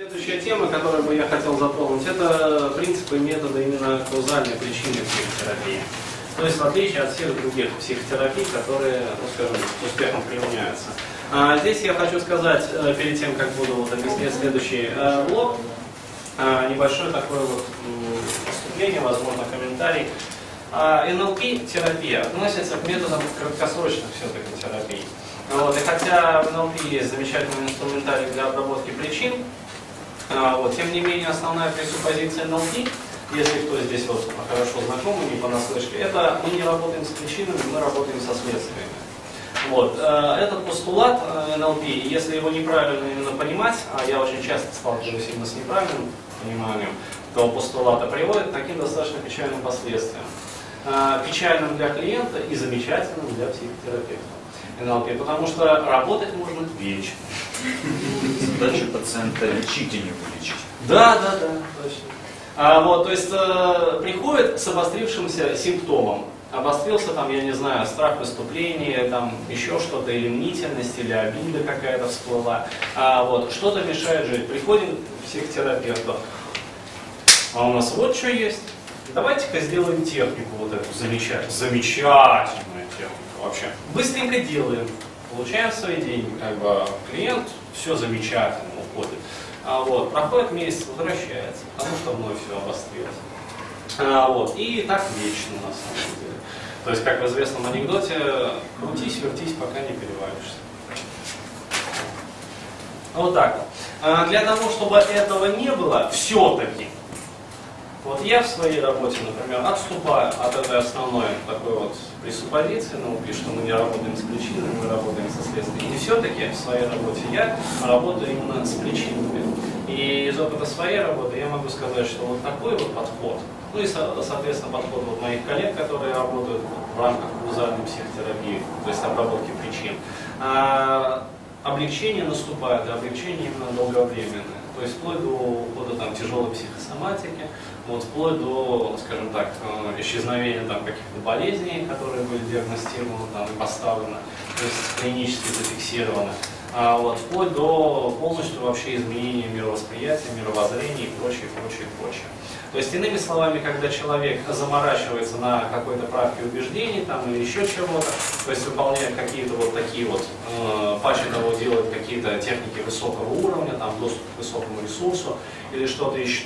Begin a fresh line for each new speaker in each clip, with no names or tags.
Следующая тема, которую бы я хотел затронуть, это принципы и методы именно каузальной причины психотерапии. То есть в отличие от всех других психотерапий, которые, ну, скажем, с успехом применяются. А, здесь я хочу сказать, э, перед тем, как буду вот объяснять следующий э, блок, э, небольшое такое вот вступление, возможно, комментарий. А, НЛП-терапия относится к методам краткосрочных все-таки терапий. Вот, и хотя в НЛП есть замечательный инструментарий для обработки причин, вот, тем не менее основная пресуппозиция НЛП, если кто здесь вот хорошо знаком, не понаслышке, это мы не работаем с причинами, мы работаем со следствиями. Вот. Э, этот постулат э, НЛП, если его неправильно именно понимать, а я очень часто сталкиваюсь именно с неправильным пониманием того постулата, приводит к таким достаточно печальным последствиям. Э, печальным для клиента и замечательным для психотерапевта. НЛП, потому что работать можно вечно.
Задача пациента лечить, а не вылечить.
Да, да, да, точно. А, вот, то есть э, приходит с обострившимся симптомом. Обострился там, я не знаю, страх выступления, там еще что-то, или мнительность, или обида какая-то всплыла. А, вот, что-то мешает жить. Приходим к психотерапевту. А у нас вот что есть. Давайте-ка сделаем технику вот эту замечательную. Замечательную технику вообще. Быстренько делаем. Получаем свои деньги. Как бы клиент все замечательно уходит. А, вот, проходит месяц, возвращается, потому что вновь все обострилось. А, вот, и так вечно на самом деле. То есть, как в известном анекдоте, крутись, вертись, пока не перевалишься. Вот так вот. А для того, чтобы этого не было, все-таки, вот я в своей работе, например, отступаю от этой основной такой вот пресуппозиции науки, что мы не работаем с причинами, мы работаем со следствием. И все-таки в своей работе я работаю именно с причинами. И из опыта своей работы я могу сказать, что вот такой вот подход, ну и, соответственно, подход вот моих коллег, которые работают в рамках каузальной психотерапии, то есть обработки причин, а, облегчение наступает, облегчение именно долговременное. То есть вплоть до ухода там, тяжелой психосоматики, вот, вплоть до, скажем так, э, исчезновения там, каких-то болезней, которые были диагностированы там, поставлены, то есть клинически зафиксированы а, вот, вплоть до полностью вообще изменения мировосприятия, мировоззрения и прочее, прочее, прочее. То есть, иными словами, когда человек заморачивается на какой-то правке убеждений там, или еще чего-то, то есть выполняет какие-то вот такие вот, э, паче того делает какие-то техники высокого уровня, там, доступ к высокому ресурсу или что-то еще,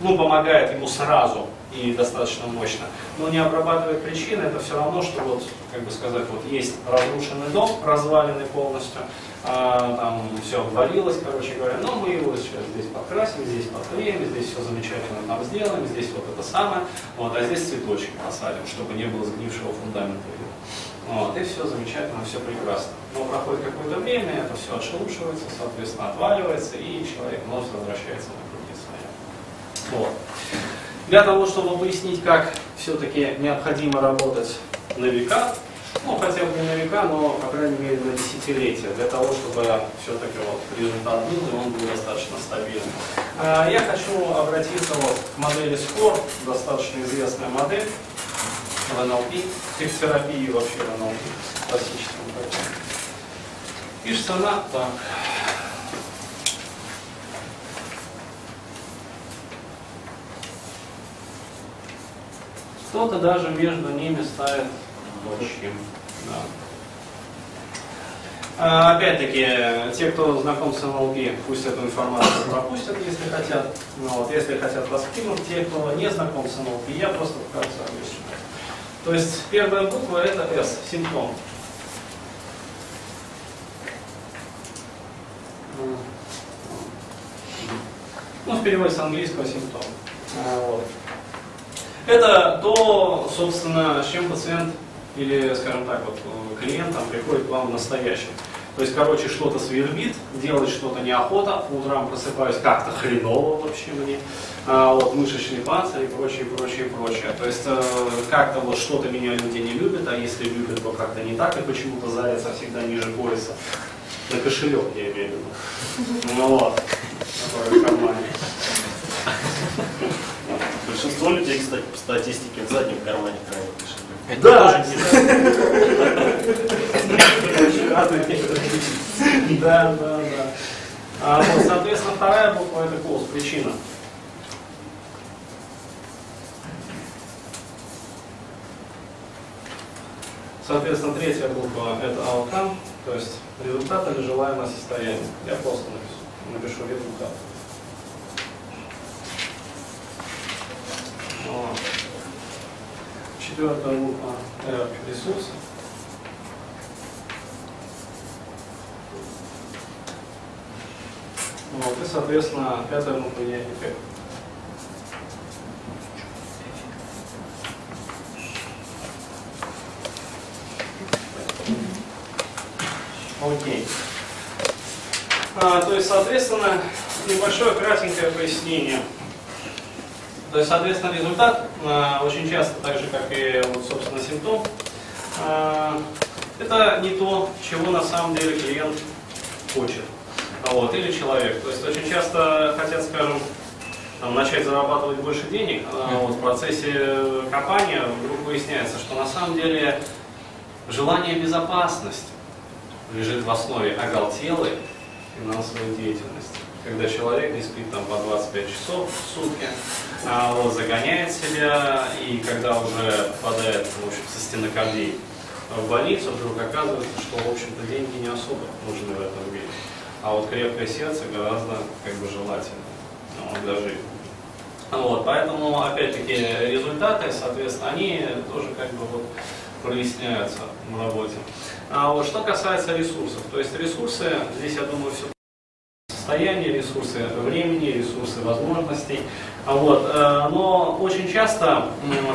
ну, помогает ему сразу и достаточно мощно, но не обрабатывает причины, это все равно, что вот, как бы сказать, вот есть разрушенный дом, разваленный полностью, а, там все обвалилось, короче говоря, но мы его сейчас здесь покрасим, здесь поклеим, здесь все замечательно там сделаем, здесь вот это самое, вот, а здесь цветочки посадим, чтобы не было сгнившего фундамента. Вот, и все замечательно, все прекрасно. Но проходит какое-то время, это все отшелушивается, соответственно, отваливается, и человек вновь возвращается на Вот. Для того, чтобы пояснить, как все-таки необходимо работать на века, ну, хотя бы не на века, но, по крайней мере, на десятилетия, для того, чтобы все-таки вот результат был, и он был достаточно стабильным. А, я хочу обратиться вот к модели SCORE, достаточно известная модель в НЛП, психотерапии вообще в НЛП, классическом. Пишется она так. Кто-то даже между ними ставит общим. Да. А, опять-таки, те, кто знаком с НЛП, пусть эту информацию пропустят, если хотят. Но ну вот, если хотят воспринуть, те, кто не знаком с НЛП, я просто вкратце объясню. То есть первая буква это S, симптом. Ну, в переводе с английского симптом. А, вот. Это то, собственно, с чем пациент или, скажем так, вот клиент там, приходит к вам настоящий. То есть, короче, что-то свербит, делать что-то неохота, по утрам просыпаюсь как-то хреново вообще мне, а, вот, мышечный панцирь и прочее, прочее, прочее. То есть, э, как-то вот что-то меня люди не любят, а если любят, то как-то не так, и почему-то зарятся всегда ниже пояса. На кошелек я имею в виду. Ну вот, в кармане.
Большинство людей, кстати, по статистике в заднем кармане хранят кошелек.
Это да. Да, да, да. А, вот, соответственно, вторая буква это cause, причина. Соответственно, третья буква это outcome, то есть результат или желаемое состояние. Я просто напишу, напишу результат. Четвертая буква R ресурсы. Вот, и, соответственно, пятая буква E эффект. Окей. А, то есть, соответственно, небольшое кратенькое пояснение. То есть, соответственно, результат а, очень часто, так же, как и, вот, собственно, симптом, а, это не то, чего на самом деле клиент хочет. Вот, или человек. То есть, очень часто хотят, скажем, там, начать зарабатывать больше денег, а вот, в процессе компании вдруг выясняется, что на самом деле желание безопасности лежит в основе оголтелой финансовой деятельности. Когда человек не спит там по 25 часов в сутки, а вот, загоняет себя, и когда уже попадает в общем, со стенокардией в больницу, вдруг оказывается, что, в общем-то, деньги не особо нужны в этом мире. А вот крепкое сердце гораздо как бы желательно для жизни. Вот, поэтому, опять-таки, результаты, соответственно, они тоже как бы вот проясняются в работе. А вот что касается ресурсов, то есть ресурсы, здесь, я думаю, все состояние, ресурсы времени, ресурсы возможностей. А вот, э, но очень часто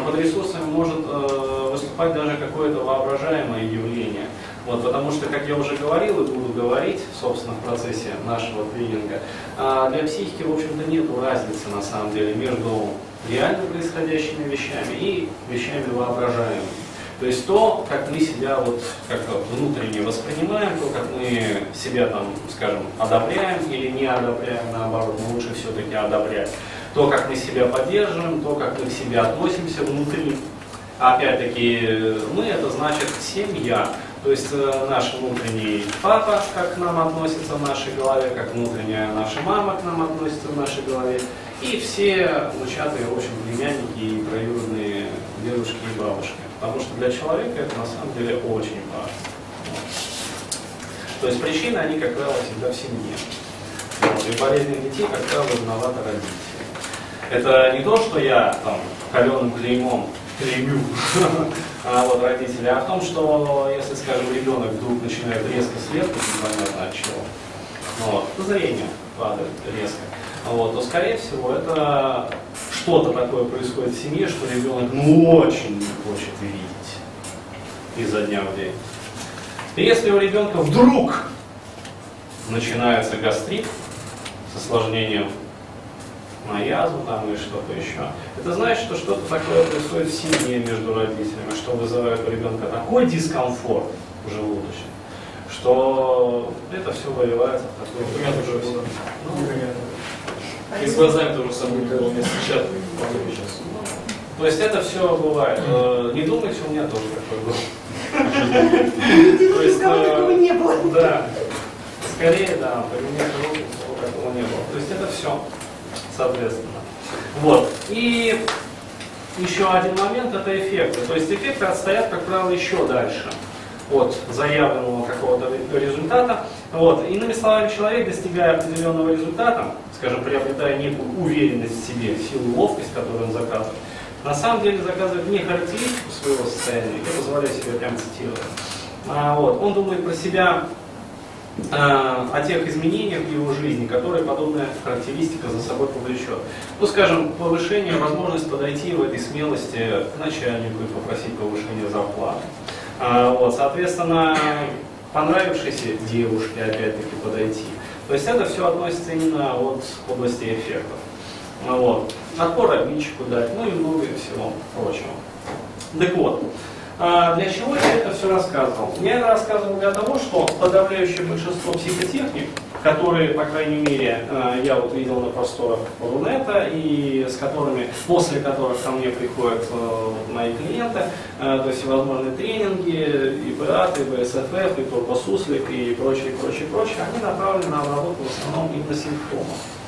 под ресурсами может э, выступать даже какое-то воображаемое явление. Вот, потому что, как я уже говорил и буду говорить, собственно, в процессе нашего тренинга, а, для психики, в общем-то, нет разницы, на самом деле, между реально происходящими вещами и вещами воображаемыми. То есть то, как мы себя вот как-то внутренне воспринимаем, то, как мы себя там, скажем, одобряем или не одобряем, наоборот, но лучше все-таки одобрять. То, как мы себя поддерживаем, то, как мы к себе относимся внутри. Опять-таки, мы это значит семья. То есть э, наш внутренний папа, как к нам относится в нашей голове, как внутренняя наша мама к нам относится в нашей голове, и все внучатые, в общем, племянники и троюродные дедушки и бабушки. Потому что для человека это на самом деле очень важно. То есть причины, они, как правило, всегда в семье. Вот. И болезни детей, как правило, виноваты родители. Это не то, что я там каленым клеймом клеймю а, вот, родителей, а в том, что если, скажем, ребенок вдруг начинает резко следовать, непонятно от чего, вот, зрение падает резко, вот, то, скорее всего, это что-то такое происходит в семье, что ребенок ну, очень не хочет видеть изо дня в день. И если у ребенка вдруг начинается гастрит с осложнением на язву там или что-то еще, это значит, что что-то такое происходит в семье между родителями, что вызывает у ребенка такой дискомфорт желудочный, что это все выливается в такой... Ну,
и с глазами тоже самое было не сейчас.
То есть это все бывает. Э, не думайте, у меня тоже такое
было. То есть, такого не было.
Да. Скорее, да, по мне такого не было. То есть это все, соответственно. Вот. И еще один момент это эффекты. То есть эффекты отстоят, как правило, еще дальше от заявленного какого-то результата. Вот. Иными словами, человек, достигая определенного результата, скажем, приобретая некую уверенность в себе, силу, ловкость, которую он заказывает, на самом деле заказывает не характеристику своего состояния, я позволяю себе прямо цитировать, а, вот, он думает про себя а, о тех изменениях в его жизни, которые подобная характеристика за собой повлечет. Ну, скажем, повышение, возможность подойти в этой смелости к начальнику и попросить повышения зарплаты. А, вот, соответственно, понравившейся девушке опять-таки подойти. То есть это все относится именно от области эффектов. Ну вот. Отпор обидчику дать, ну и много всего прочего. Так вот, а, для чего я это все рассказывал? Я это рассказывал для того, что подавляющее большинство психотехник, которые, по крайней мере, э, я вот видел на просторах Рунета, и с которыми, после которых ко мне приходят э, мои клиенты, э, то есть возможные тренинги, и БАТ, и БСФФ, и Турбосуслик, и прочее, прочее, прочее, они направлены на обработку в основном именно симптомов.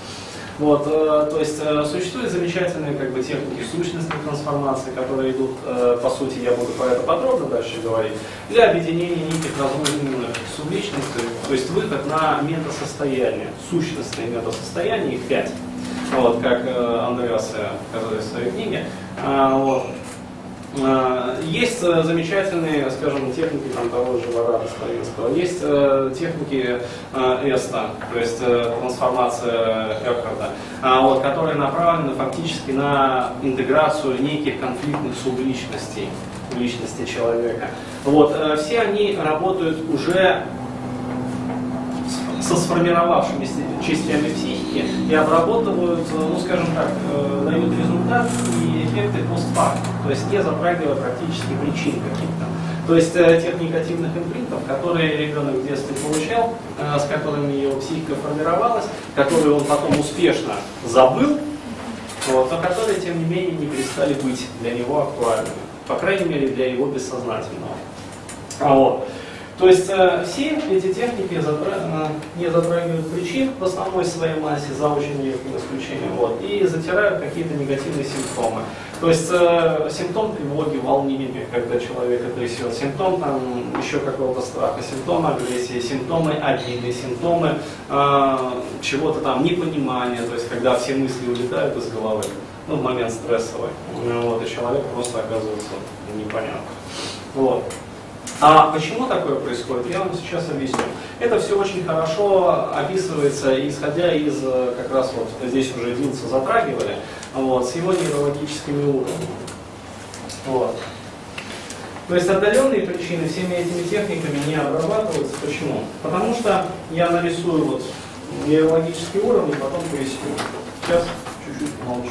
Вот, э, то есть э, существуют замечательные как бы, техники сущностной трансформации, которые идут, э, по сути, я буду про это подробно дальше говорить, для объединения неких разрозненных субличностей, то есть выход на метасостояние, сущностные метасостояния, их пять, вот, как э, Андреас сказал в своей книге. А, вот. А, есть э, замечательные, скажем, техники там, того же Варада Стравинского, есть э, техники э, Эста, то есть трансформация Экхарда, э, вот, которые направлены фактически на интеграцию неких конфликтных субличностей личности человека. Вот, все они работают уже со сформировавшимися частями психики и обрабатывают, ну скажем так, э, дают результат и эффекты постфактум, то есть не затрагивая практически причин каких-то. То есть э, тех негативных импринтов, которые ребенок в детстве получал, э, с которыми его психика формировалась, которые он потом успешно забыл, вот, но которые, тем не менее, не перестали быть для него актуальными. По крайней мере, для его бессознательного. А вот. То есть э, все эти техники затра... э, не затрагивают причин в основной своей массе, за очень редким исключением, вот, и затирают какие-то негативные симптомы. То есть э, симптом тревоги, волнения, когда человек трясет, симптом там, еще какого-то страха, симптомы агрессии, симптомы обиды, симптомы э, чего-то там непонимания, то есть когда все мысли улетают из головы, ну, в момент стрессовый, вот, и человек просто оказывается непонятно. Вот. А почему такое происходит, я вам сейчас объясню. Это все очень хорошо описывается, исходя из, э, как раз вот здесь уже Дилса затрагивали, вот, с его нейрологическими уровнями. Вот. То есть отдаленные причины всеми этими техниками не обрабатываются. Почему? Потому что я нарисую вот нейрологические уровни, потом поясню. Сейчас чуть-чуть молчу.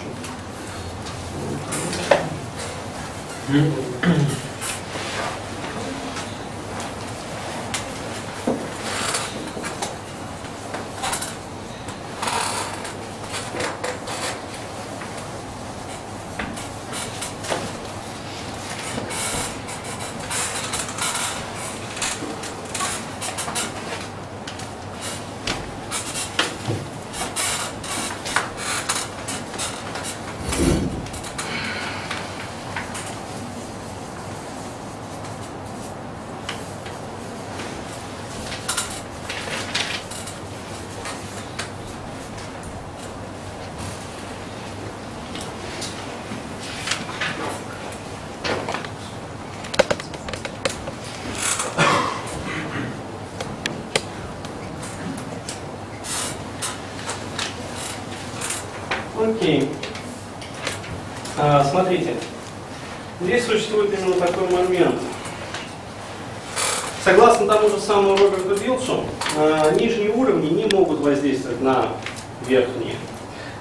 Окей. А, смотрите, здесь существует именно такой момент. Согласно тому же самому Роберту Билсу, а, нижние уровни не могут воздействовать на верхние.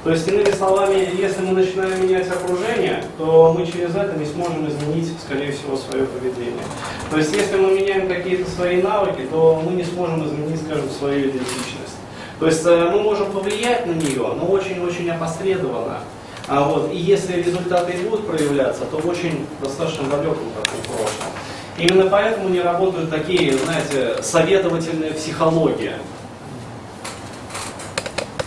То есть, иными словами, если мы начинаем менять окружение, то мы через это не сможем изменить, скорее всего, свое поведение. То есть, если мы меняем какие-то свои навыки, то мы не изменить, скажем, свою идентичность. То есть э, мы можем повлиять на нее, но очень-очень опосредованно. А вот, и если результаты будут проявляться, то в очень достаточно далеком таком прошлом. Именно поэтому не работают такие, знаете, советовательная психология.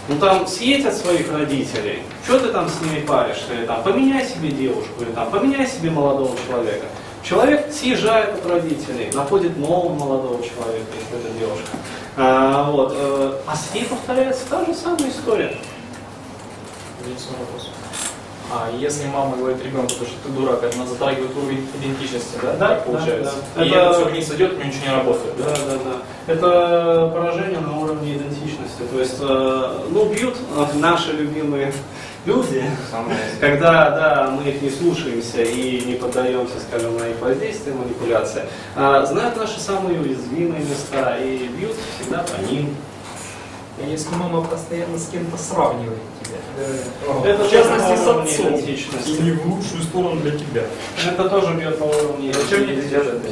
Ну там съедь от своих родителей, что ты там с ними паришься, или там поменяй себе девушку, или там поменяй себе молодого человека. Человек съезжает от родителей, находит нового молодого человека, если это девушка. А, вот, э, а с ней повторяется та же самая история.
Единственный вопрос. А если мама говорит ребенку, что ты дурак, она затрагивает уровень идентичности, да?
Да,
так получается.
да, да.
И
Это-
это все вниз идет, у него ничего не работает.
Да, да, да. Это поражение на уровне идентичности. То есть, э, ну, бьют наши любимые люди, когда, да, мы их не слушаемся и не поддаемся, скажем, на их воздействие, манипуляции, а знают наши самые уязвимые места и бьют всегда по ним.
А если мама постоянно с кем-то сравнивает тебя?
Это
в частности с отцом. И не в лучшую сторону для тебя.
Это тоже бьет по уровню
Зачем они это делают?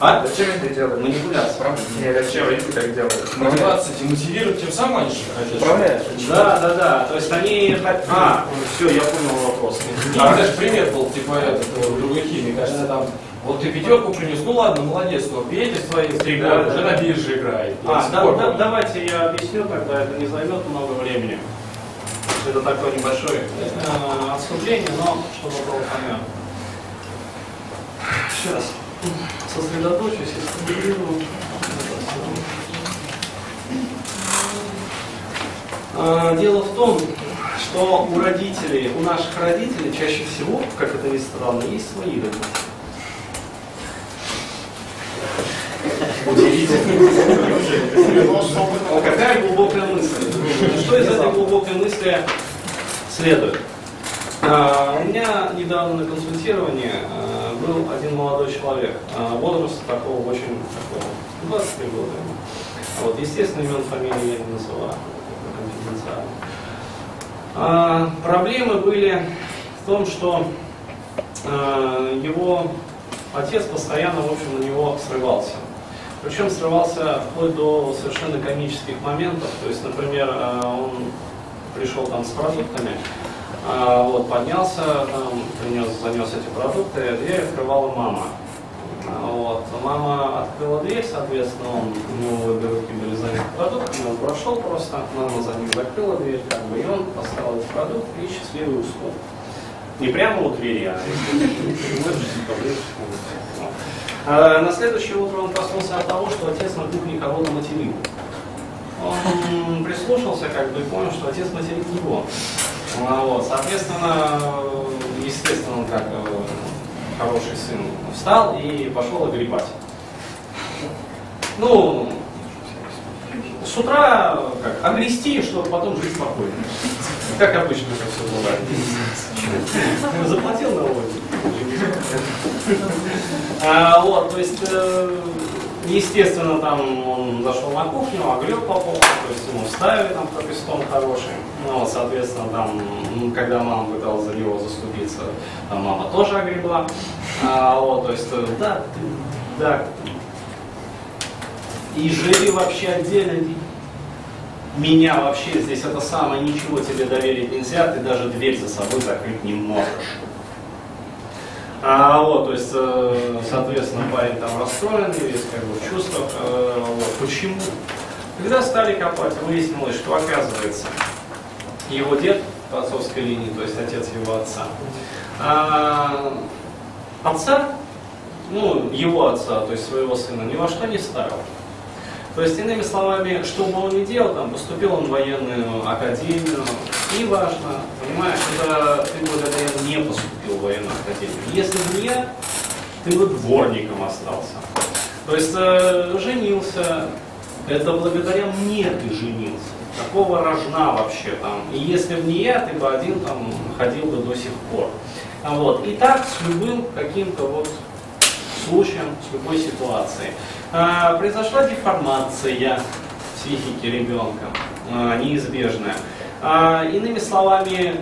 А?
Зачем это делают?
Манипуляция, правда?
Нет, зачем они так делают?
Мотивация, мотивируют, тем самым они же хотят.
Управляешь?
Да, да, да. То есть они... А, все, я понял вопрос.
А даже пример был, типа, этот, у другой химии, кажется, там, вот ты пятерку принес, ну ладно, молодец, но Петя свои
да.
уже на бирже играет.
А, да, да, давайте я объясню, тогда это не займет много времени. Это такое небольшое э, отступление, но чтобы было понятно. Сейчас сосредоточусь и сконцентрирую. А, Дело в том, что у родителей, у наших родителей чаще всего, как это ни странно, есть свои родители. Удивительно. Какая глубокая мысль? Что из этой глубокой мысли следует? А, У меня недавно на консультировании а, был один молодой человек, а, возраст такого очень такого, 23 года. Вот, естественно, имен фамилии я не называю, конфиденциально. А, Проблемы были в том, что а, его отец постоянно, в общем, на него срывался. Причем срывался вплоть до совершенно комических моментов. То есть, например, э, он пришел там с продуктами, а, вот, поднялся, там, принес, занес эти продукты, дверь открывала мама. А, Вот. Мама открыла дверь, соответственно, он, у него обе руки были заняты продуктами, он прошел просто, мама за ним закрыла дверь, как бы, и он поставил эти продукты и счастливый ушел. Не прямо у двери, а. А На следующее утро он проснулся от того, что отец на кухне кого-то материл. Он прислушался как бы и понял, что отец материт его. А, Вот, соответственно, естественно, он как э, хороший сын встал и пошел огребать. Ну, с утра как, огрести, чтобы потом жить спокойно. Как обычно это все бывает. Заплатил налоги. А, вот, то есть, э, естественно, там он зашел на кухню, огреб по полу, то есть ему вставили там пропистон хороший. Ну, вот, соответственно, там, когда мама пыталась за него заступиться, там мама тоже огребла. А, вот, то есть, э, да, да. И живи вообще отдельно, меня вообще здесь это самое, ничего тебе доверить нельзя, ты даже дверь за собой закрыть не можешь. А, вот, то есть, э, соответственно, парень там расстроен, весь как бы в чувствах. э, вот. Почему? Когда стали копать, выяснилось, что оказывается, его дед по отцовской линии, то есть отец его отца, а, отца, ну, его отца, то есть своего сына, ни во что не ставил. То есть, иными словами, что бы он ни делал, там, поступил он в военную академию, важно, понимаешь, это ты благодаря не поступил в военную академию. Если бы не, ты бы дворником остался. То есть, э, женился, это благодаря мне ты женился. Такого рожна вообще там. И если бы не я, ты бы один там ходил бы до сих пор. Вот. И так с любым каким-то вот случаем, с любой ситуацией. А, произошла деформация психики ребенка, а, неизбежная. А, иными словами,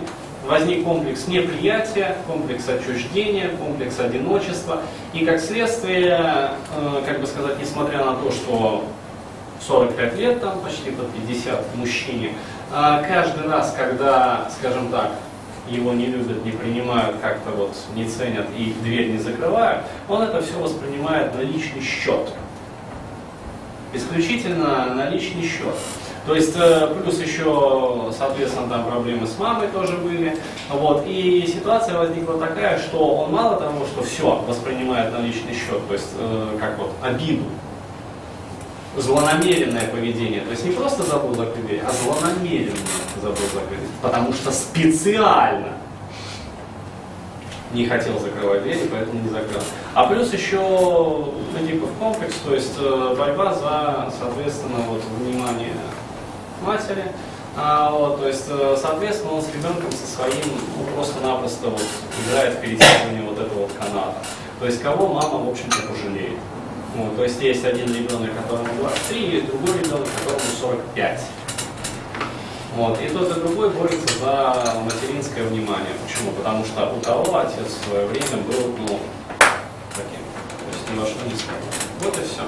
возник комплекс неприятия, комплекс отчуждения, комплекс одиночества. И как следствие, как бы сказать, несмотря на то, что 45 лет, там почти под 50 мужчине, каждый раз, когда, скажем так, его не любят, не принимают, как-то вот не ценят и дверь не закрывают, он это все воспринимает на личный счет. Исключительно на личный счет. То есть, э, плюс еще, соответственно, там проблемы с мамой тоже были. Вот. И ситуация возникла такая, что он мало того, что все воспринимает на личный счет, то есть, э, как вот, обиду, злонамеренное поведение. То есть не просто забыл закрыть дверь, а злонамеренно забыл закрыть дверь. Потому что специально не хотел закрывать дверь, и поэтому не закрыл. А плюс еще Эдипов комплекс, то есть э, борьба за, соответственно, вот, внимание матери. А, вот, то есть, э, соответственно, он с ребенком со своим ну, просто-напросто вот, играет в перетягивание вот этого вот каната. То есть, кого мама, в общем-то, пожалеет. Вот, то есть, есть один ребенок, которому 23, есть другой ребенок, которому 45. Вот. И тот, и другой борется за материнское внимание. Почему? Потому что у того отец в свое время был, ну, таким, то есть ни во. Вот и все.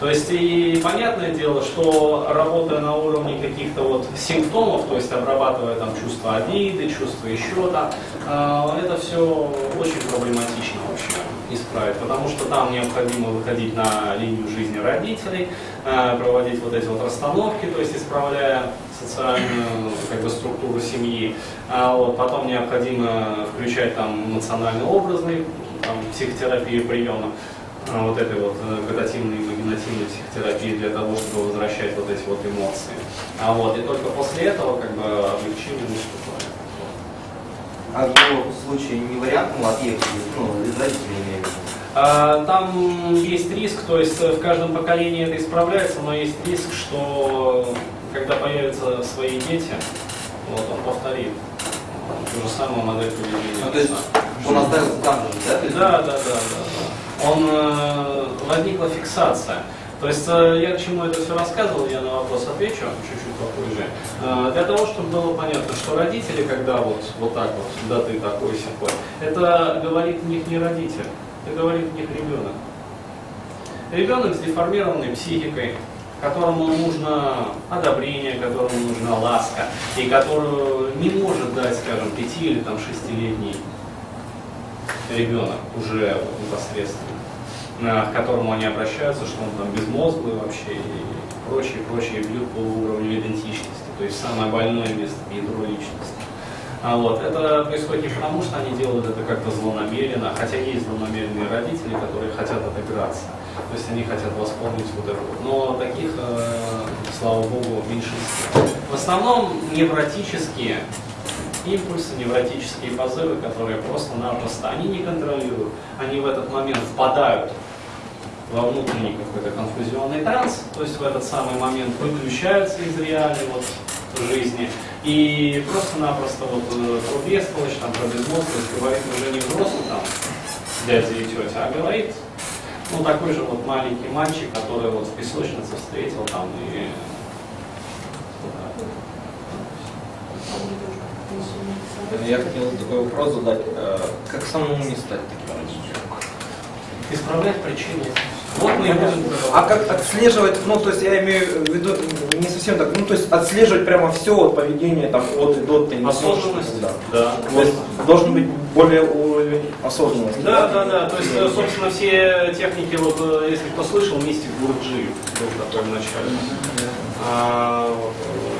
То есть и понятное дело, что работая на уровне каких-то вот симптомов, то есть обрабатывая там чувство обиды, чувство еще там, э, это все очень проблематично вообще исправить, потому что там необходимо выходить на линию жизни родителей, э, проводить вот эти вот расстановки, то есть исправляя социальную как бы, структуру семьи. А вот, потом необходимо включать там эмоционально-образный там, психотерапию приемы а, вот этой вот э, вегетативной и имагинативной психотерапии для того, чтобы возвращать вот эти вот эмоции. А вот, и только после этого как бы облегчение наступает.
А в случае не вариант, ну, отъехать, ну, из родителей имею в виду.
А, Там есть риск, то есть э, в каждом поколении это исправляется, но есть риск, что когда появятся свои дети, вот он повторит ту же самую модель поведения.
Ну, то есть он остался там же, Да,
да, да, да, да. Он э, возникла фиксация. То есть э, я к чему это все рассказывал, я на вопрос отвечу чуть-чуть попозже. Э, для того, чтобы было понятно, что родители, когда вот, вот так вот, да ты такой сякой, это говорит в них не родитель, это говорит в них ребенок. Ребенок с деформированной психикой, которому нужно одобрение, которому нужна ласка, и которую не может дать, скажем, пяти или там шестилетний ребенок уже непосредственно, к которому они обращаются, что он там безмозглый вообще и прочее, прочее, бьют по уровню идентичности, то есть самое больное место, ядро личности. А вот, это происходит не потому, что они делают это как-то злонамеренно, хотя есть злонамеренные родители, которые хотят отыграться. То есть они хотят восполнить вот это вот. Но таких, э, слава богу, меньшинство. В основном невротические импульсы, невротические позывы, которые просто-напросто, они не контролируют, они в этот момент впадают во внутренний какой-то конфузионный транс, то есть в этот самый момент выключаются из реальной вот жизни и просто-напросто вот э, про бестолочь, там, про безмозглость говорит уже не взрослый там дядя и тетя, а говорит ну такой же вот маленький мальчик, который вот в песочнице встретил там и вот.
Я хотел такой вопрос задать. Э, Как самому не стать таким родителем?
Исправлять причины. Вот мы и будем
А как отслеживать, ну то есть я имею в виду не совсем так, ну то есть отслеживать прямо все от поведения там от и до ты не
Осознанность?
никогда.
Да.
То есть должен быть более уровень осознанности.
Да, да, да. То есть, собственно, все техники, вот, э, если кто слышал, мистик Гурджи был такой в начале а,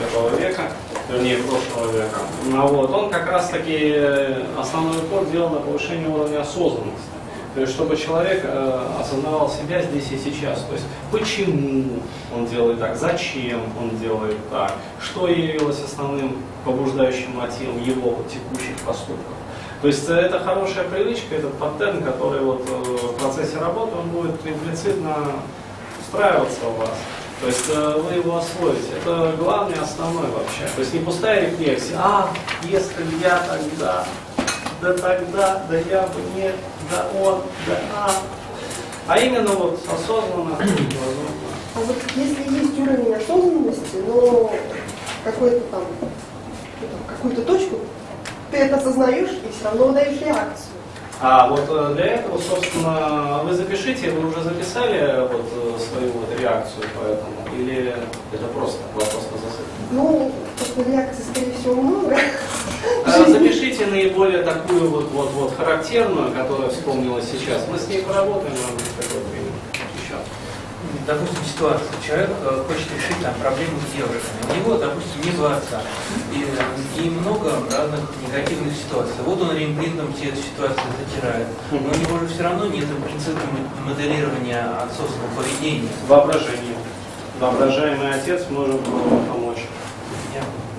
этого века, вернее, прошлого века. Ну, вот, он как раз таки э, основной упор делал на повышение уровня осознанности. То есть, чтобы человек э, осознавал себя здесь и сейчас. То есть, почему он делает так, зачем он делает так, что явилось основным побуждающим мотивом его текущих поступков. То есть э, это хорошая привычка, этот паттерн, который вот э, в процессе работы, он будет имплицитно встраиваться у вас. То есть э, вы его освоите. Это главный, основной вообще. То есть не пустая рефлексия. А, если я тогда, да тогда, да я бы нет, да он, да а. А именно вот осознанно.
А вот если есть уровень осознанности, но какой-то там, ну, какую-то точку, ты это осознаешь и все равно выдаешь реакцию.
А вот э, для этого, собственно, вы запишите, вы уже записали вот э, свою вот реакцию по этому, или это просто вопрос на засыпку?
Ну, просто реакций, скорее всего, много.
А, Запишите наиболее такую вот, вот, вот характерную, которая вспомнилась сейчас. Мы с ней поработаем, может быть, такой пример. Еще.
допустим, ситуация, человек э, хочет решить там проблему с девушками, у него, допустим, нет отца, и, э, и много разных негативных ситуаций. Вот он реимплитом все эти ситуации затирает, но у него же все равно нет принципа моделирования отцовского поведения.
Воображение. Воображаемый отец может вам помочь.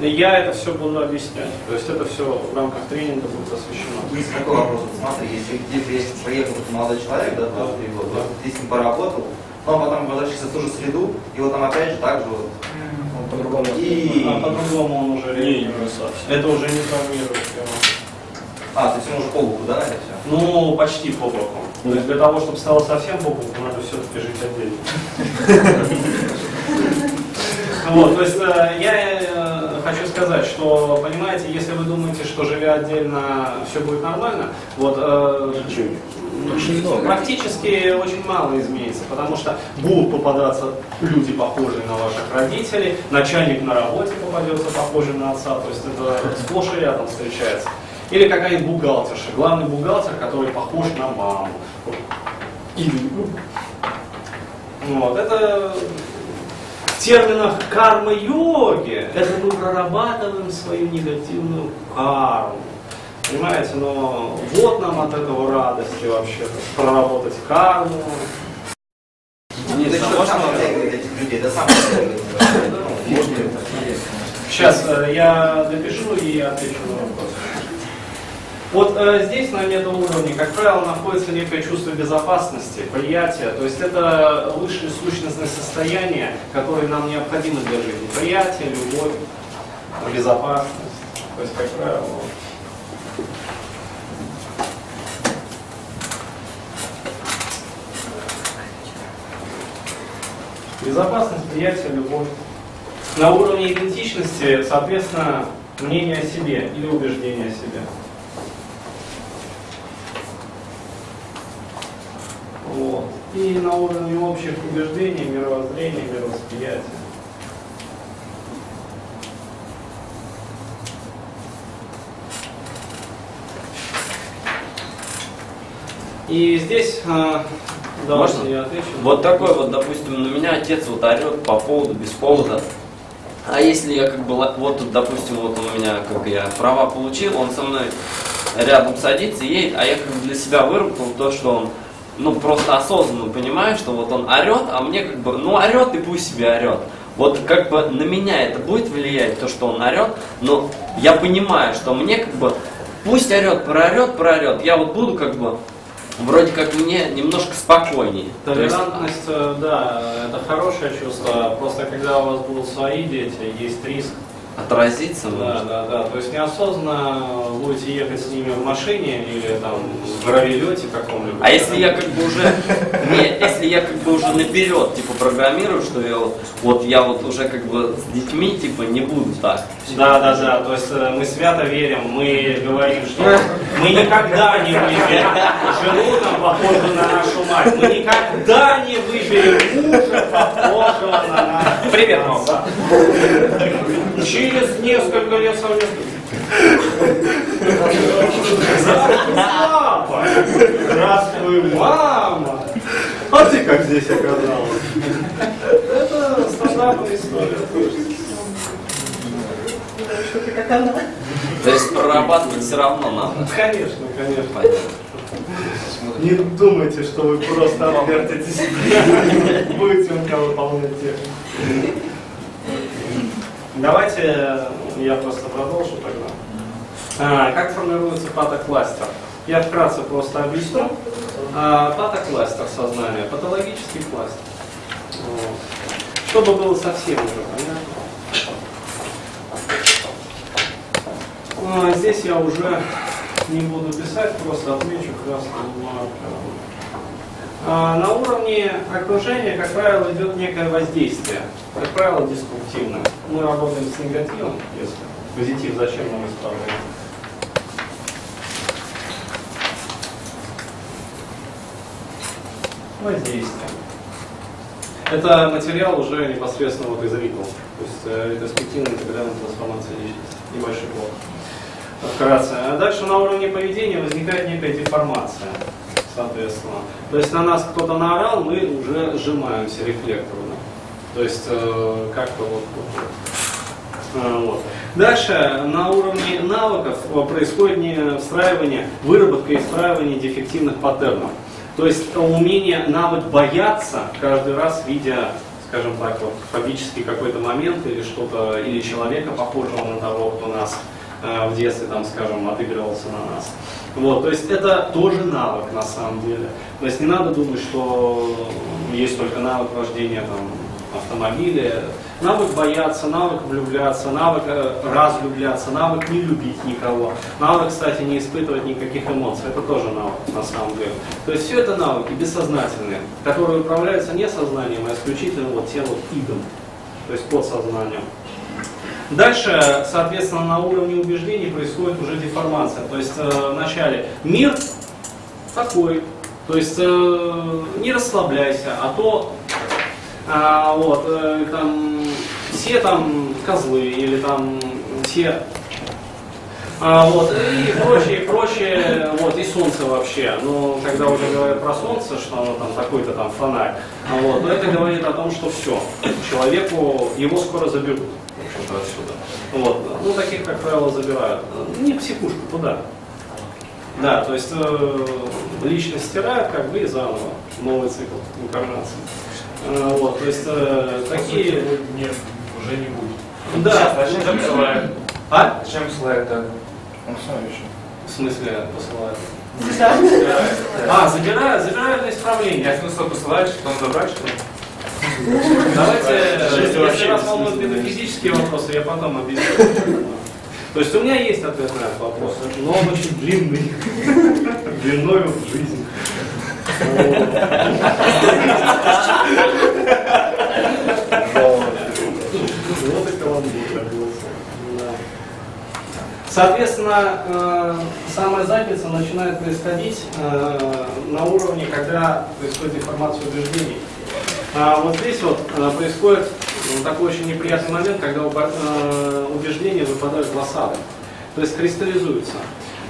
И Я это все буду объяснять. То есть это все в рамках тренинга будет освещено.
Есть такой вопрос. Смотри, если где-то есть приехал какой-то молодой человек, да, 23 года, ты с ним поработал, но он потом возвращается в ту же среду, и вот там опять же так же вот.
Он по-другому.
И...
А по-другому он уже
Не,
реагирует.
не совсем.
Это уже не травмирует его.
А, то есть он уже по боку, да, это все?
Ну, почти по боку. То есть для того, чтобы стало совсем по боку, надо все-таки жить отдельно. Вот, то есть э, я хочу сказать, что, понимаете, если вы думаете, что живя отдельно все будет нормально, вот э, практически очень мало изменится, потому что будут попадаться люди, похожие на ваших родителей, начальник на работе попадется похожий на отца, то есть это сплошь и рядом встречается. Или какая-нибудь бухгалтерша, главный бухгалтер, который похож на маму. Или, ну, вот, это терминах кармы-йоги, это мы прорабатываем свою негативную карму. Понимаете, но вот нам от этого радости вообще проработать карму.
Что этих людей, сам.
Сейчас э, я допишу и отвечу на вопрос. Вот э, здесь на метауровне, как правило, находится некое чувство безопасности, приятия. То есть это высшее сущностное состояние, которое нам необходимо для жизни. Приятие, любовь, безопасность. То есть, как правило. Безопасность, приятие, любовь. На уровне идентичности, соответственно, мнение о себе или убеждение о себе. Вот. И на уровне общих убеждений, мировоззрения, мировосприятия. И здесь, давайте
Можно?
я отвечу.
Вот такой вот, допустим, на меня отец вот орет по поводу, без повода. А если я как бы, вот тут, допустим, вот он у меня, как я права получил, он со мной рядом садится, едет, а я как бы для себя выработал то, что он, ну, просто осознанно понимаю, что вот он орет, а мне как бы, ну, орет и пусть себе орет. Вот как бы на меня это будет влиять, то, что он орет, но я понимаю, что мне как бы, пусть орет, проорет, проорет, я вот буду как бы, вроде как мне немножко спокойнее. То есть,
Толерантность, э, да, это хорошее чувство. Просто когда у вас будут свои дети, есть риск.
Отразиться
Да, да, да. То есть неосознанно будете ехать с ними в машине или там в гравилете каком-нибудь.
А если я как бы уже, не, если я как бы уже наперед, типа, программирую, что я вот, я вот уже как бы с детьми, типа, не буду так.
Да, да, да. То есть э, мы свято верим, мы говорим, что мы никогда не выберем жену там похожую на нашу мать. Мы никогда не выберем мужа похожего на нашу
Привет, мам.
Через несколько лет совместно. Здравствуй, папа! Здравствуй, мама! А ты как здесь оказалась? Это стандартная история.
Как она.
То есть прорабатывать все равно надо.
Конечно, конечно.
Понятно.
Не думайте, что вы просто отвертитесь. Будете у кого выполнять технику. Давайте я просто продолжу тогда. А, как формируется патокластер? Я вкратце просто объясню. А, патокластер сознания, патологический кластер. Вот. Чтобы было совсем уже понятно. А, здесь я уже не буду писать, просто отмечу красным маркером. А, на уровне окружения, как правило, идет некое воздействие, как правило, деструктивное. Мы работаем с негативом, если позитив зачем нам исправлять? Воздействие. Это материал уже непосредственно вот из ритма, то есть э, ретроспективная интегральная трансформация личности, небольшой блок. Вкратце. А дальше на уровне поведения возникает некая деформация, соответственно. То есть на нас кто-то наорал, мы уже сжимаемся рефлекторно. То есть э, как-то вот, вот, вот. А, вот. Дальше на уровне навыков э, происходит не встраивание, выработка и встраивание дефективных паттернов. То есть умение, навык бояться каждый раз, видя, скажем так, вот, фобический какой-то момент или что-то, или человека, похожего на того, кто нас э, в детстве, там, скажем, отыгрывался на нас. Вот, то есть это тоже навык на самом деле. То есть не надо думать, что есть только навык вождения там, автомобиля. Навык бояться, навык влюбляться, навык э, разлюбляться, навык не любить никого. Навык, кстати, не испытывать никаких эмоций. Это тоже навык на самом деле. То есть все это навыки бессознательные, которые управляются не сознанием, а исключительно вот тем идом, то есть подсознанием. Дальше, соответственно, на уровне убеждений происходит уже деформация. То есть э, вначале мир такой, то есть э, не расслабляйся, а то а, вот, э, там, все там козлы или там все а, вот, и прочее, прочее, вот, и солнце вообще. Ну, когда уже говорят про солнце, что оно там такой-то там фонарь, вот, то это говорит о том, что все, человеку, его скоро заберут, общем-то, отсюда. Вот, ну, таких, как правило, забирают. Не в психушку, куда? Да, то есть э, личность стирают, как бы, и заново, новый цикл инкарнации. Э, вот, то есть э, такие...
Нет, уже не будет.
Да,
Зачем посылают?
а?
Зачем посылают так?
Он сам еще.
В смысле посылают?
Да.
А, забирают, забирают на исправление.
Я смысл посылать, что он забрать, что ли?
Давайте,
Жизнь
если вас волнуют метафизические вопросы, я потом объясню. То есть у меня есть ответ на этот вопрос, но он очень длинный, длиною в жизнь. Соответственно, э, самая задница начинает происходить э, на уровне, когда происходит деформация убеждений. А вот здесь вот э, происходит ну, такой очень неприятный момент, когда э, убеждения выпадают в осадок, то есть кристаллизуются.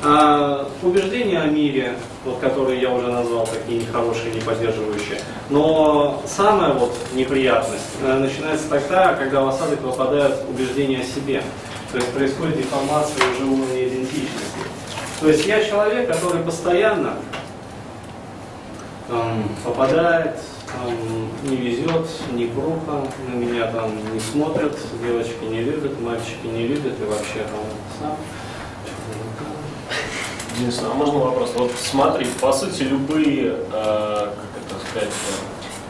А, убеждения о мире, вот, которые я уже назвал, такие нехорошие, не поддерживающие. Но самая вот неприятность э, начинается тогда, когда в осадок выпадают убеждения о себе. То есть происходит деформация уже уровня идентичности. То есть я человек, который постоянно там, попадает, там, не везет, не круто, на меня там не смотрят, девочки не любят, мальчики не любят и вообще там сам.
Денис, а можно вопрос? Вот смотри, по сути, любые, э, как это сказать,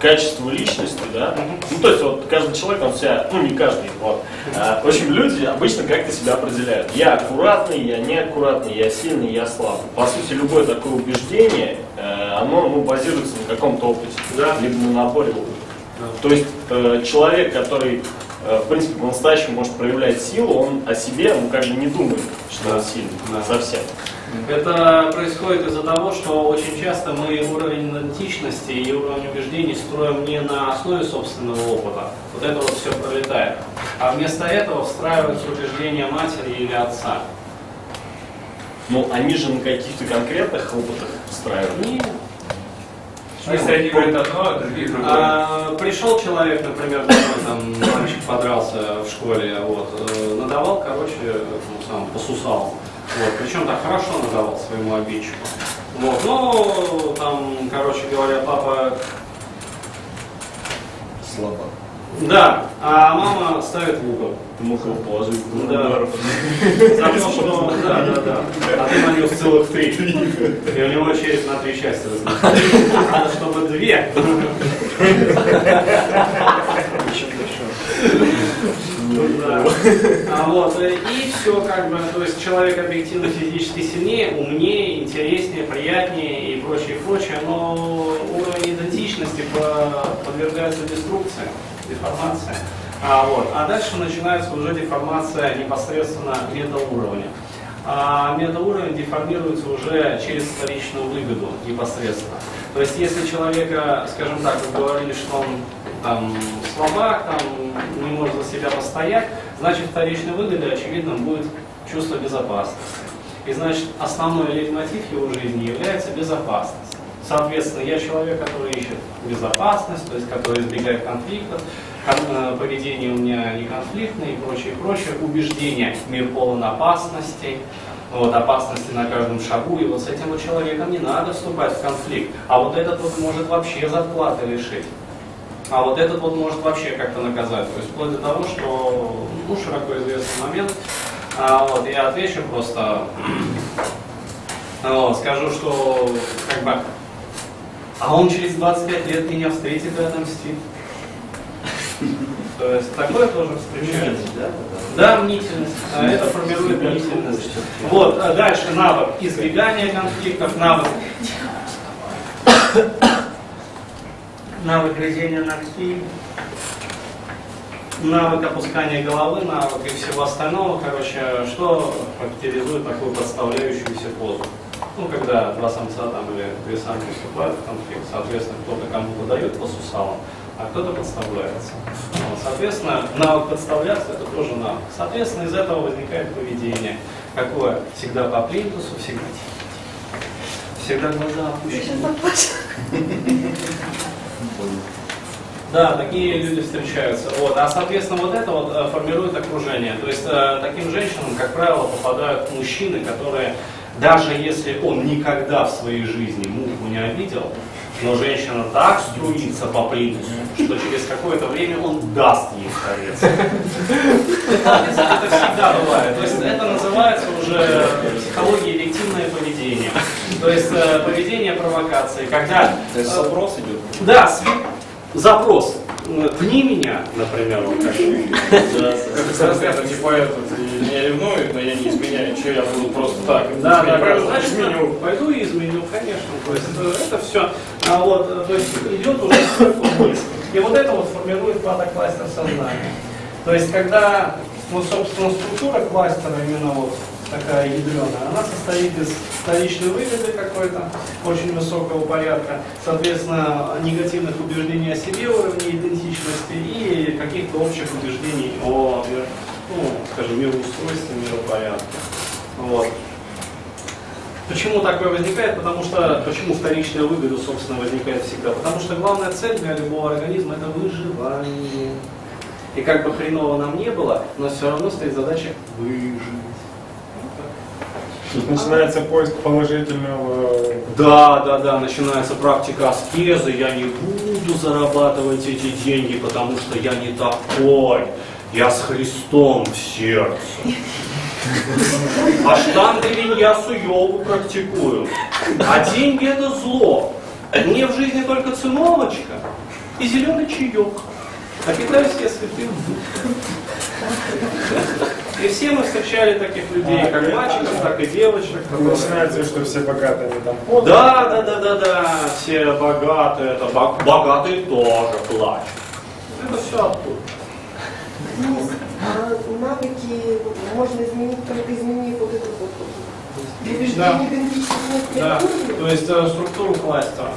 качества личности, да? Ну, то есть вот каждый человек, он себя, ну не каждый, вот. А, в общем, люди обычно как-то себя определяют. Я аккуратный, я неаккуратный, я сильный, я слабый. По сути, любое такое убеждение, э, оно ну, базируется на каком-то опыте,
Да.
либо на наборе опыта. То есть э, человек, который, э, в принципе, по-настоящему может проявлять силу, он о себе, ну, как бы не думает, что он сильный,
Да.
совсем.
Это происходит из-за того, что очень часто мы уровень идентичности и уровень убеждений строим не на основе собственного опыта. Вот это вот все пролетает. А вместо этого встраиваются убеждения матери или отца.
Ну, они же на каких-то конкретных опытах встраивают.
Нет.
Если они говорят одно, а другие другое.
А, пришел человек, например, там мальчик подрался в школе, вот, э, надавал, короче, ну, сам, посусал. Вот, причем так хорошо надавал своему обидчику. Вот, ну, там, короче говоря, папа
Слабо.
Да, а мама ставит в угол.
Ты мог его положить в
Да.
удар.
За то, что... Да, да, да. А ты нанес целых три. И у него челюсть на три части разлетелась. Надо, чтобы две. Да. Вот, э, и все как бы, то есть человек объективно физически сильнее, умнее, интереснее, приятнее и прочее, прочее, но уровень идентичности по- подвергается деструкции, деформации. А, вот, а дальше начинается уже деформация непосредственно метауровня. А метауровень деформируется уже через вторичную выгоду непосредственно. То есть если человека, скажем так, вы говорили, что он там слабак, там не может за себя постоять, значит вторичной выгодой, очевидно, будет чувство безопасности. И значит основной лейтмотив его жизни является безопасность. Соответственно, я человек, который ищет безопасность, то есть который избегает конфликтов, кон- э, поведение у меня не конфликтное и прочее, прочее, убеждение, мир полон опасностей, вот, опасности на каждом шагу, и вот с этим вот человеком не надо вступать в конфликт, а вот этот вот может вообще зарплаты лишить. А вот этот вот может вообще как-то наказать. То есть вплоть до того, что, ну, широко известный момент, а, вот, я отвечу просто, вот, скажу, что, как бы, а он через 25 лет меня встретит и отомстит. То есть такое тоже встречается. Да, мнительность. А это формирует мнительность. Вот, а дальше навык избегания конфликтов, навык навык грызения ногтей. навык опускания головы, навык и всего остального, короче, что характеризует такую подставляющуюся позу. Ну, когда два самца там или две самки вступают в конфликт, соответственно, кто-то кому-то дает по сусалам, а кто-то подставляется. Соответственно, навык подставляться это тоже навык. Соответственно, из этого возникает поведение. Какое? Всегда по плинтусу, всегда. Всегда глаза опущены. Да, такие люди встречаются. Вот. А соответственно вот это вот э, формирует окружение. То есть э, таким женщинам, как правило, попадают мужчины, которые, даже если он никогда в своей жизни муху не обидел, но женщина так струится по плинтусу, что через какое-то время он даст ей старец. Это, всегда бывает. То есть это называется уже психология эффективное поведение. То есть э, поведение провокации, когда
То есть запрос идет.
да, запрос. Пни меня, например, вот как.
Конкретно, типа этот, и меня ревнует, но я не изменяю, что я буду просто так.
Да, да, да.
Пойду,
Значит,
изменю.
Пойду и изменю, конечно. То есть э, это все, а вот, э, то есть идет уже вниз. И вот это вот формирует патокластер сознания. То есть когда, ну, собственно, структура кластера именно вот такая ядреная, она состоит из вторичной выгоды какой-то, очень высокого порядка, соответственно, негативных убеждений о себе, уровне идентичности и каких-то общих убеждений о, ну, скажем, мироустройстве, миропорядке. Вот. Почему такое возникает? Потому что, почему вторичная выгода, собственно, возникает всегда? Потому что главная цель для любого организма – это выживание. И как бы хреново нам не было, но все равно стоит задача выжить.
Тут начинается поиск положительного.
Да, да, да, начинается практика аскезы, я не буду зарабатывать эти деньги, потому что я не такой, я с Христом в сердце. А штанги виньясу йогу практикую. А деньги это зло. Мне в жизни только циновочка и зеленый чаек. А святым духом. И все мы встречали таких людей, как мальчиков, так и девочек.
Начинается, что все богатые они там поданы.
да, да, да, да, да, все богатые, это бог- богатые тоже плачут. Это все оттуда.
Ну, а навыки можно изменить, только изменив вот этот вот
Да. Да, то есть э, структуру кластера.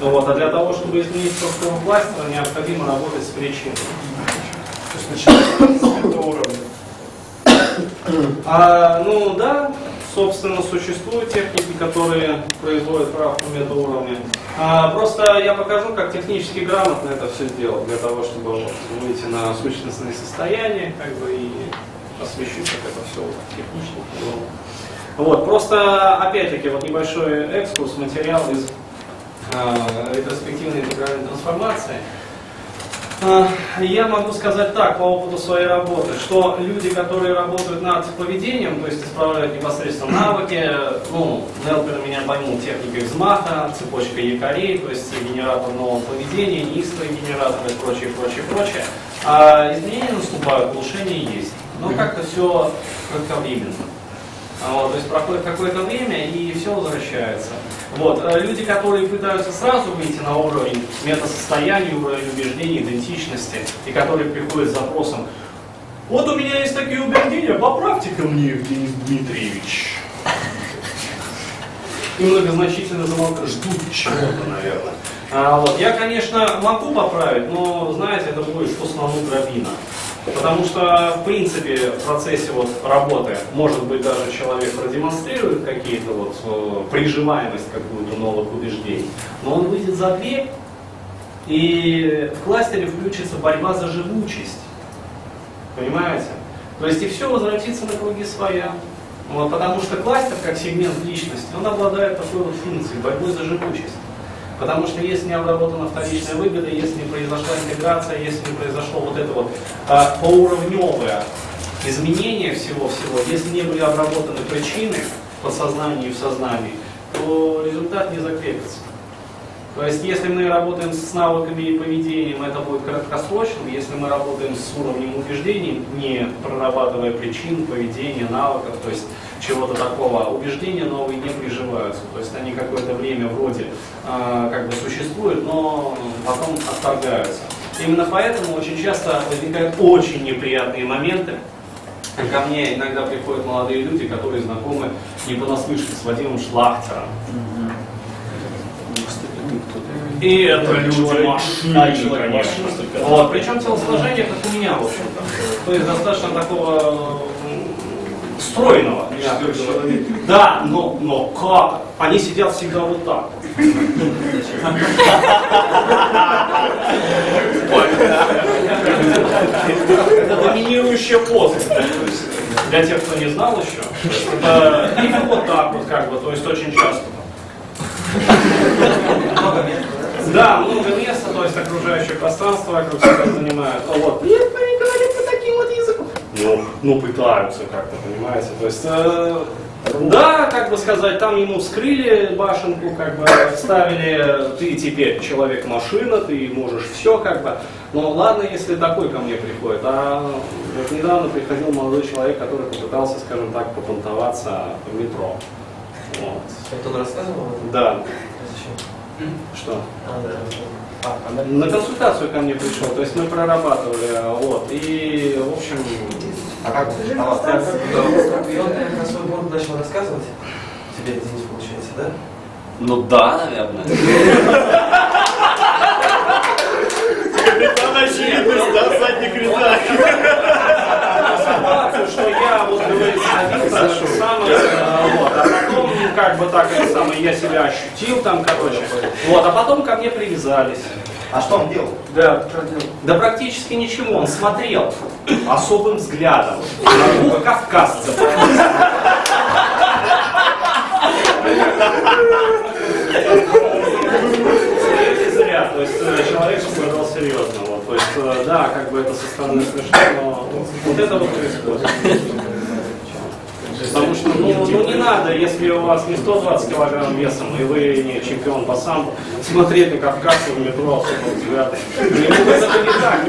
Вот, а для того, чтобы изменить структуру кластера, необходимо работать с причиной.
То есть начинается с этого уровня.
А, ну да, собственно, существуют техники, которые производят правку метауровня. А, просто я покажу, как технически грамотно это все сделать, для того, чтобы выйти на сущностные состояния, как бы и освещу, как это все вот технично было. Вот, просто, опять-таки, вот небольшой экскурс, материал из э, ретроспективной интегральной трансформации. А, Я могу сказать так, по опыту своей работы, что люди, которые работают над поведением, то есть исправляют непосредственно навыки, ну, Нелпер меня поймут техникой взмаха, цепочка якорей, то есть генератор нового поведения, неистовый генератор и прочее, прочее, прочее. А изменения наступают, улучшения есть. Но как-то все кратковременно. Вот, то есть проходит какое-то время и все возвращается. Вот, э, люди, которые пытаются сразу выйти на уровень метасостояния, уровень убеждений, идентичности, и которые приходят с запросом, вот у меня есть такие убеждения, поправьте-ка мне, Евгений Дмитриевич. И многозначительно замолкали, ждут чего-то, наверное. А, вот, я, конечно, могу поправить, но, знаете, это будет что слону дробина. Потому что, в принципе, в процессе вот работы, может быть, даже человек продемонстрирует какие-то вот э, приживаемость какую-то новых убеждений, но он выйдет за дверь, и в кластере включится борьба за живучесть. Понимаете? То есть и все возвратится на круги своя. Вот, потому что кластер, как сегмент личности, он обладает такой вот функцией, борьбой за живучесть. Потому что если не обработана вторичная выгода, если не произошла интеграция, если не произошло вот это вот а, поуровневое изменение всего-всего, если не были обработаны причины в подсознании и в сознании, то результат не закрепится. То есть, если мы работаем с навыками и поведением, это будет краткосрочным. Если мы работаем с уровнем убеждений, не прорабатывая причин, поведения, навыков, то есть чего-то такого, убеждения новые не приживаются. То есть они какое-то время вроде э, как бы существуют, но потом отторгаются. Именно поэтому очень часто возникают очень неприятные моменты. Ко мне иногда приходят молодые люди, которые знакомы не понаслышке с Вадимом Шлахтером. И это люди машины, конечно. Вот, причем телосложение, как у меня, в общем-то. То есть достаточно такого стройного. Да, но, но как? Они сидят всегда вот так. Это доминирующая поза. Для тех, кто не знал еще. Это или вот так вот, как бы, то есть очень часто. Да, много места, то есть окружающее пространство вокруг себя занимают. А Вот. Ну, ну пытаются как-то, понимаете. То есть, э, да, как бы сказать, там ему вскрыли башенку, как бы вставили, ты теперь человек-машина, ты можешь все, как бы. Но ладно, если такой ко мне приходит. А вот недавно приходил молодой человек, который попытался, скажем так, попонтоваться в метро. Вот.
Это он рассказывал?
Да.
Зачем?
Что?
А, да.
А,
На консультацию ко мне пришел, то есть мы прорабатывали, вот, и, в общем,
А как на вас?
остался?
И он про свой город начал рассказывать? Тебе, Денис, получается, да?
Ну да, наверное.
Капитан очевидность, да, рядах.
ситуацию, что я, вот, садился, самое, э, вот, а потом, как бы так, это самое, я себя ощутил там, короче, вот, а потом ко мне привязались.
А что он делал?
Да, да практически ничего, он смотрел особым взглядом на двух кавказцев. Зря, то есть э, человек пострадал серьезно, то есть, э, да, как бы это со стороны смешно, но вот это вот происходит. Потому что, ну, ну не надо, если у вас не 120 килограмм весом, и вы не чемпион по самбо, смотреть на кавказцев в метро особо взгляд. Ему это не так.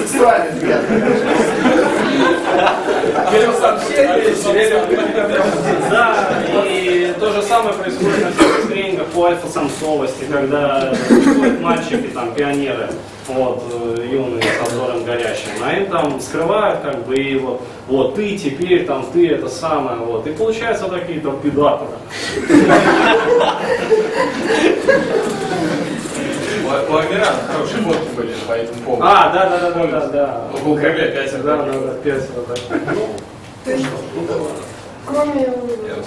Сексуальный взгляд.
Берем сообщение, сидели
Да, и то же самое происходит на альфа-самцовости, когда приходят мальчики, там, пионеры, вот, э, юные, с обзором горящим, а им там скрывают, как бы, и вот, вот, ты теперь, там, ты это самое, вот, и получаются такие там педаторы.
У Амирана хорошие фотки были по этому поводу.
А, да, да, да, да, да, да.
У КГ пятеро.
Да, да, да, пятеро, да.
То есть, кроме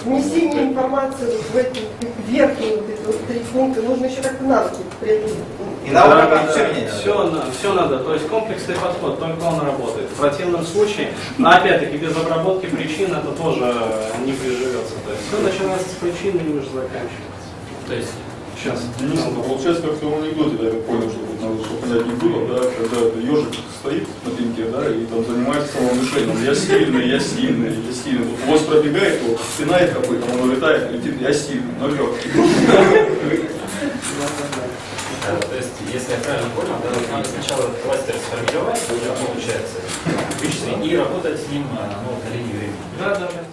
внесения информации в эти верхние вот эти вот три пункта, нужно еще как-то навыки приобрести.
И на уровне все менять.
Все, все надо, то есть комплексный подход, только он работает. В противном случае, но опять-таки без обработки причин это тоже не приживется. То есть все начинается с причины и уже заканчивается.
То есть
Сейчас.
Денис, ну, получается, как в том анекдоте, да, я понял, что тут надо чтобы понять анекдот, да, когда это ежик стоит на пеньке, да, и там занимается самовнушением. Я сильный, я сильный, я сильный. Тут лось пробегает, вот, пинает какой-то, он улетает, летит, я сильный, ну легкий.
Да, то есть, если я правильно понял, да, вот надо сначала кластер сформировать, получается, вычислить, и работать с ним ну, на линии времени.
Да, да, да.